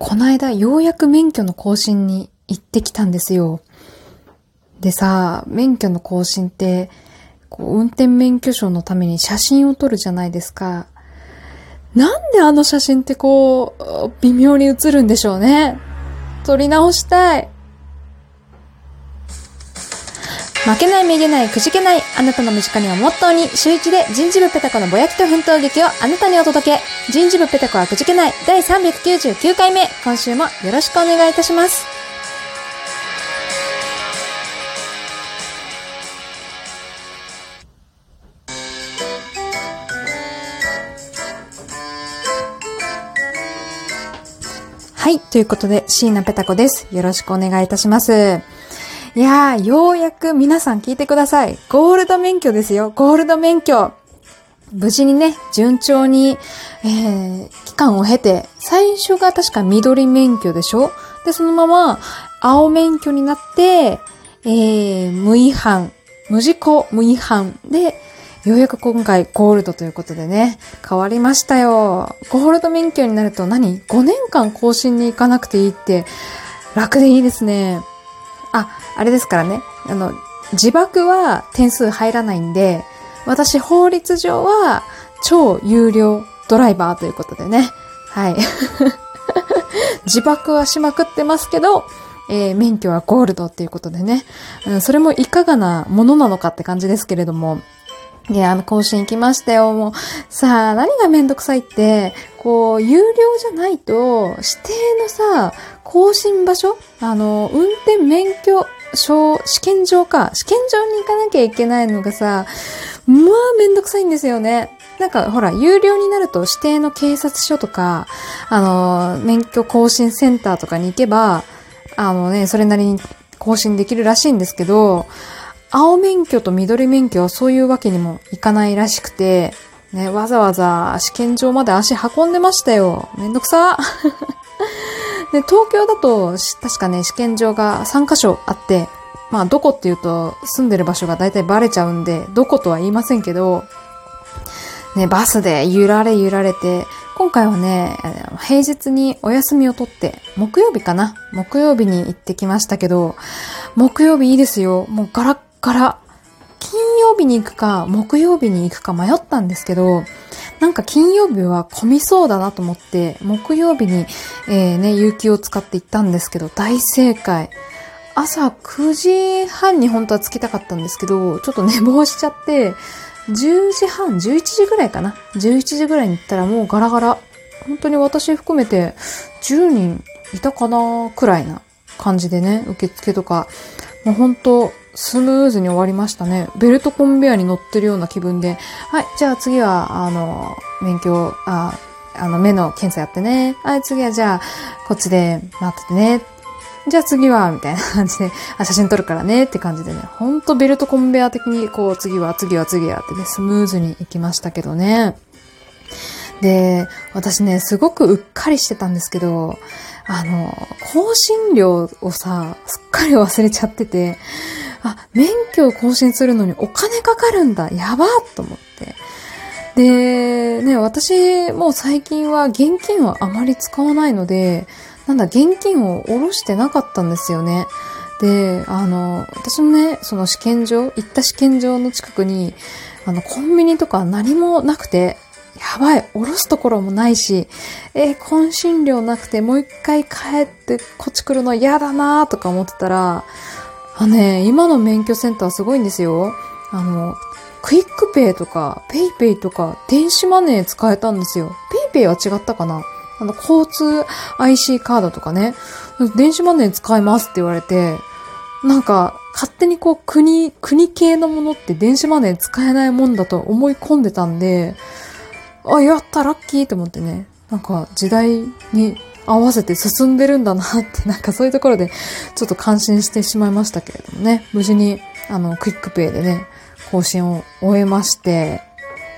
この間ようやく免許の更新に行ってきたんですよ。でさ、免許の更新って、こう運転免許証のために写真を撮るじゃないですか。なんであの写真ってこう、微妙に写るんでしょうね。撮り直したい。負けない、めげない、くじけない、あなたの身近にはモットーに、週一で人事部ペタコのぼやきと奮闘劇をあなたにお届け。人事部ペタコはくじけない、第399回目。今週もよろしくお願いいたします。はい。ということで、椎名ペタコです。よろしくお願いいたします。いやー、ようやく皆さん聞いてください。ゴールド免許ですよ。ゴールド免許。無事にね、順調に、えー、期間を経て、最初が確か緑免許でしょ？で、そのまま、青免許になって、えー、無違反、無事故無違反で、ようやく今回ゴールドということでね、変わりましたよ。ゴールド免許になると何 ?5 年間更新に行かなくていいって楽でいいですね。あ、あれですからね。あの、自爆は点数入らないんで、私法律上は超有料ドライバーということでね。はい。自爆はしまくってますけど、えー、免許はゴールドっていうことでね、うん。それもいかがなものなのかって感じですけれども。いや、あの、更新行きましたよ。もう、さあ、何がめんどくさいって、こう、有料じゃないと、指定のさ、更新場所あの、運転免許証、試験場か。試験場に行かなきゃいけないのがさ、まあめんどくさいんですよね。なんかほら、有料になると指定の警察署とか、あの、免許更新センターとかに行けば、あのね、それなりに更新できるらしいんですけど、青免許と緑免許はそういうわけにもいかないらしくて、ね、わざわざ試験場まで足運んでましたよ。めんどくさ。で、東京だと、確かね、試験場が3カ所あって、まあ、どこっていうと、住んでる場所が大体バレちゃうんで、どことは言いませんけど、ね、バスで揺られ揺られて、今回はね、平日にお休みを取って、木曜日かな木曜日に行ってきましたけど、木曜日いいですよ。もうガラッガラ。金曜日に行くか、木曜日に行くか迷ったんですけど、なんか金曜日は混みそうだなと思って、木曜日に、えー、ね、有給を使って行ったんですけど、大正解。朝9時半に本当は着きたかったんですけど、ちょっと寝坊しちゃって、10時半、11時ぐらいかな。11時ぐらいに行ったらもうガラガラ。本当に私含めて10人いたかなくらいな感じでね、受付とか。もう本当スムーズに終わりましたね。ベルトコンベアに乗ってるような気分で、はい、じゃあ次は、あの、免許、あ、あの、目の検査やってね。はい、次はじゃあ、こっちで待っててね。じゃあ次は、みたいな感じで、あ、写真撮るからねって感じでね、ほんとベルトコンベア的に、こう、次は、次は、次はってね、スムーズに行きましたけどね。で、私ね、すごくうっかりしてたんですけど、あの、更新料をさ、すっかり忘れちゃってて、あ、免許を更新するのにお金かかるんだ。やばと思って。で、ね、私も最近は現金はあまり使わないので、なんだ、現金を下ろしてなかったんですよね。で、あの、私もね、その試験場、行った試験場の近くに、あの、コンビニとか何もなくて、やばい、下ろすところもないし、えー、懇親料なくてもう一回帰ってこっち来るの嫌だなとか思ってたら、あね、今の免許センターすごいんですよ。あの、 QUICPay とか、 PayPay とか、電子マネー使えたんですよ。 PayPay は違ったかなあの、交通 IC カードとかね、電子マネー使えますって言われて、なんか、勝手にこう、国、国系のものって電子マネー使えないもんだと思い込んでたんで、あ、やったラッキーと思ってね、なんか時代に合わせて進んでるんだなって、なんかそういうところでちょっと感心してしまいましたけれどもね、無事にあの、 QUICPay でね、更新を終えまして、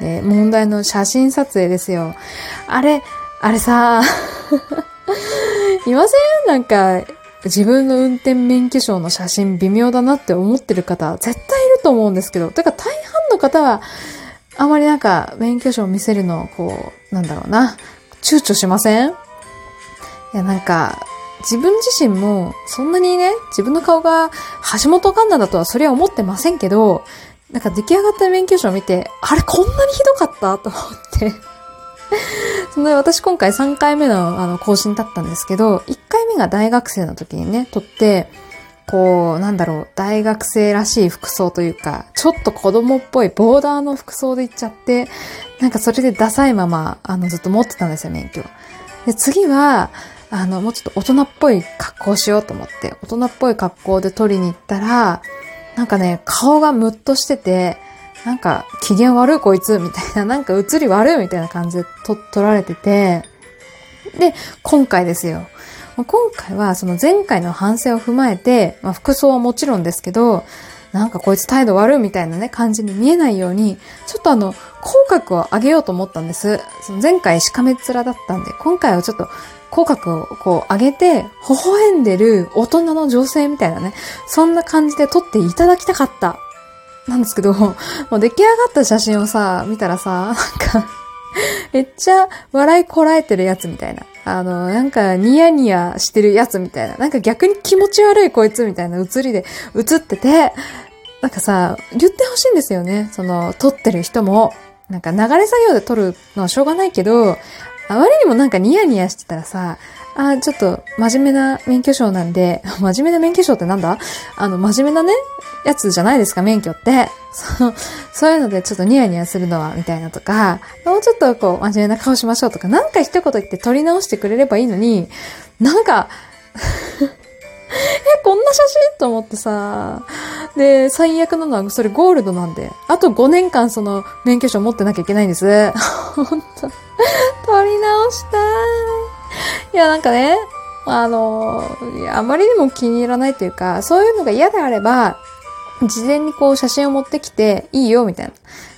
で、問題の写真撮影ですよ。あれ、あれさ、いません？なんか、自分の運転免許証の写真微妙だなって思ってる方、絶対いると思うんですけど、てか大半の方は、あまりなんか、免許証を見せるのを、こう、なんだろうな、躊躇しません？いや、なんか、自分自身も、そんなにね、自分の顔が橋本環奈だとはそれは思ってませんけど、なんか出来上がった免許証を見て、あれこんなにひどかったと思って。そんな私今回3回目のあの更新だったんですけど、1回目が大学生の時にね、撮って、こう、なんだろう、大学生らしい服装というか、ちょっと子供っぽいボーダーの服装で行っちゃって、なんかそれでダサいまま、あの、ずっと持ってたんですよ、免許。で、次は、あの、もうちょっと大人っぽい格好しようと思って、大人っぽい格好で撮りに行ったら、なんかね、顔がムッとしてて、なんか、機嫌悪いこいつ、みたいな、なんか映り悪いみたいな感じで撮、撮られてて、で、今回ですよ。ま今回はその前回の反省を踏まえて、まあ、服装はもちろんですけど、なんかこいつ態度悪いみたいなね、感じに見えないように、ちょっとあの、口角を上げようと思ったんです。その前回しかめっ面だったんで、今回はちょっと口角をこう上げて、微笑んでる大人の女性みたいなね、そんな感じで撮っていただきたかった。なんですけど、もう出来上がった写真をさ、見たらさ、なんかめっちゃ笑いこらえてるやつみたいな。あの、なんかニヤニヤしてるやつみたいな。なんか逆に気持ち悪いこいつみたいな写りで写ってて、なんかさ、言ってほしいんですよね。その、撮ってる人も。なんか流れ作業で撮るのはしょうがないけど、あまりにもなんかニヤニヤしてたらさ、あ、ちょっと真面目な免許証なんで、真面目な免許証ってなんだ？あの、真面目なね、やつじゃないですか、免許って。そう、そういうのでちょっとニヤニヤするのは、みたいなとか、もうちょっとこう、真面目な顔しましょうとか、なんか一言言って取り直してくれればいいのに、なんか え、こんな写真と思ってさ。で、最悪なのは、それゴールドなんで。あと5年間その免許証持ってなきゃいけないんです。ほんと。取り直したい。いや、なんかね、あの、あまりにも気に入らないというか、そういうのが嫌であれば、事前にこう写真を持ってきていいよみたいな。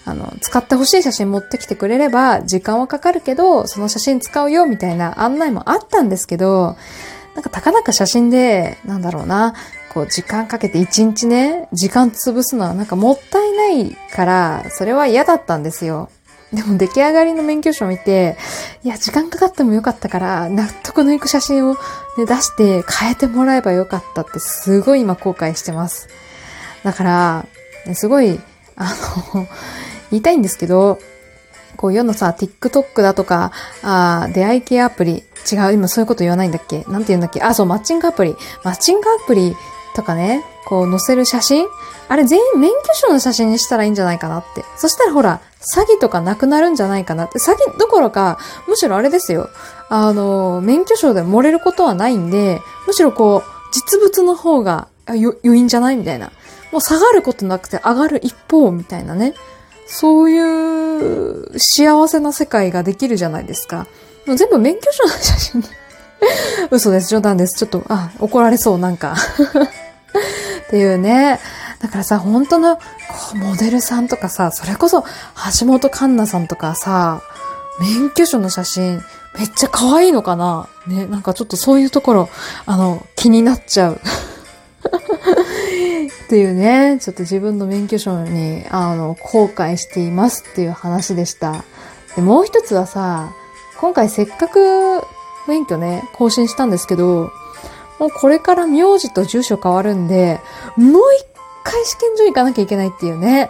あの、使ってほしい写真持ってきてくれれば時間はかかるけど、その写真使うよみたいな案内もあったんですけど、なんかたかだか写真で、なんだろうな、こう時間かけて一日ね、時間潰すのはなんかもったいないから、それは嫌だったんですよ。でも出来上がりの免許証を見て、いや、時間かかってもよかったから、納得のいく写真を、ね、出して変えてもらえばよかったってすごい今後悔してます。だから、すごい、あの、言いたいんですけど、こう世のさ、TikTok だとか、あ出会い系アプリ、違う、今そういうこと言わないんだっけ？なんて言うんだっけ？あ、そう、マッチングアプリ。マッチングアプリとかね、こう載せる写真？あれ全員免許証の写真にしたらいいんじゃないかなって。そしたらほら、詐欺とかなくなるんじゃないかなって。詐欺どころか、むしろあれですよ。あの、免許証で漏れることはないんで、むしろこう、実物の方がよ良いんじゃない？みたいな。もう下がることなくて上がる一方みたいなね。そういう幸せな世界ができるじゃないですか。もう全部免許証の写真に 嘘です、冗談です。ちょっと、あ、怒られそう、なんか っていうね。だからさ、本当の、モデルさんとかさ、それこそ、橋本環奈さんとかさ、免許証の写真、めっちゃ可愛いのかなね、なんかちょっとそういうところ、あの、気になっちゃう。っていうね、ちょっと自分の免許証に、あの、後悔していますっていう話でした。で、もう一つはさ、今回せっかく免許ね、更新したんですけど、もうこれから名字と住所変わるんで、もう一回試験場行かなきゃいけないっていうね。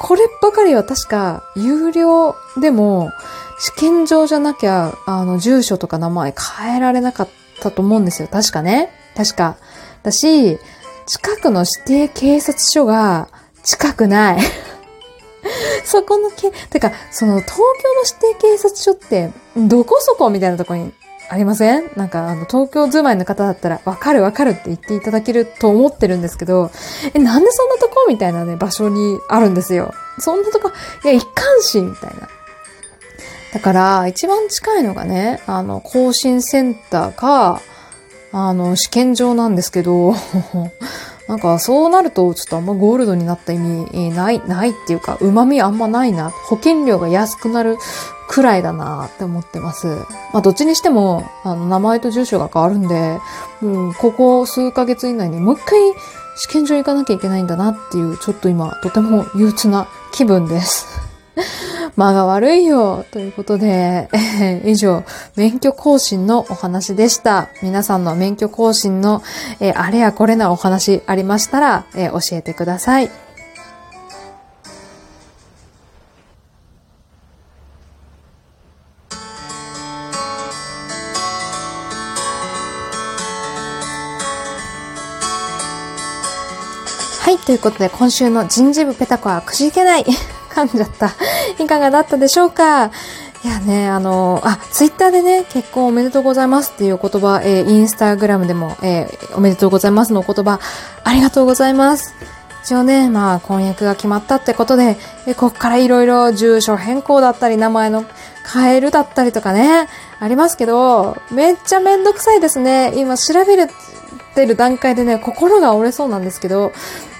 こればかりは確か有料でも試験場じゃなきゃ、あの、住所とか名前変えられなかったと思うんですよ。確かね。確か。だし、近くの指定警察署が近くない。そこのけ、てか、その東京の指定警察署って、どこそこみたいなとこにありません？なんか、あの、東京住まいの方だったら、わかるわかるって言っていただけると思ってるんですけど、え、なんでそんなとこみたいなね、場所にあるんですよ。そんなとこ、いや、一貫し、みたいな。だから、一番近いのがね、あの、更新センターか、あの、試験場なんですけど、なんかそうなるとちょっとあんまゴールドになった意味ない、ないっていうか、旨味あんまないな。保険料が安くなるくらいだなって思ってます。まあどっちにしても、あの、名前と住所が変わるんで、もうここ数ヶ月以内にもう一回試験場行かなきゃいけないんだなっていう、ちょっと今とても憂鬱な気分です。間が悪いよ。ということで、えー、以上、免許更新のお話でした。皆さんの免許更新の、えー、あれやこれなお話ありましたら、えー、教えてください。はい、ということで今週の人事部ペタコはくじけない。噛んじゃった。いかがだったでしょうか？いやね、あの、あ、ツイッターでね、結婚おめでとうございますっていう言葉、えー、インスタグラムでも、えー、おめでとうございますの言葉、ありがとうございます。一応ね、まあ、婚約が決まったってことで、えこっからいろいろ住所変更だったり、名前の変えるだったりとかね、ありますけど、めっちゃめんどくさいですね。今調べるってる段階でね、心が折れそうなんですけど、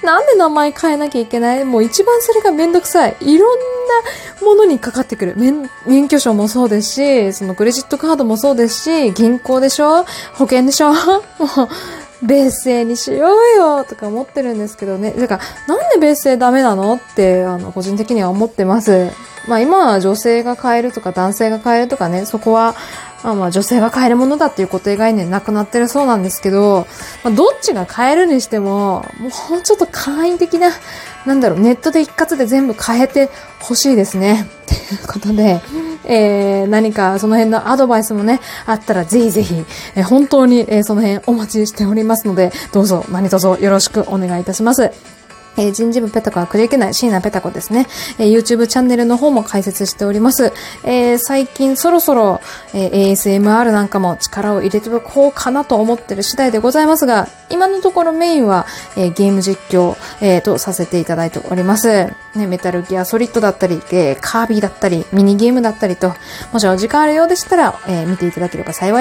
なんで名前変えなきゃいけない？もう一番それがめんどくさい。いろんなものにかかってくる。免免許証もそうですし、そのクレジットカードもそうですし、銀行でしょ？保険でしょ？もう、別姓にしようよとか思ってるんですけどね。だから、なんで別姓ダメなのって、あの、個人的には思ってます。まあ今は女性が変えるとか男性が変えるとかね、そこは、まあまあ女性が買えるものだっていう固定概念なくなってるそうなんですけど、まあ、どっちが買えるにしても、もうちょっと簡易的な、なんだろう、ネットで一括で全部変えてほしいですね。ということで、えー、何かその辺のアドバイスもね、あったらぜひぜひ、えー、本当に、えー、その辺お待ちしておりますので、どうぞ何卒よろしくお願いいたします。えー、人事部ペタコはくじけない椎名ペタコですね。えー、YouTube チャンネルの方も開設しております。えー、最近そろそろ、えー、ASMR なんかも力を入れておこうかなと思ってる次第でございますが、今のところメインは、えー、ゲーム実況、えー、とさせていただいております。ね、メタルギアソリッドだったり、えー、カービィだったり、ミニゲームだったりと、もしお時間あるようでしたら、えー、見ていただければ幸い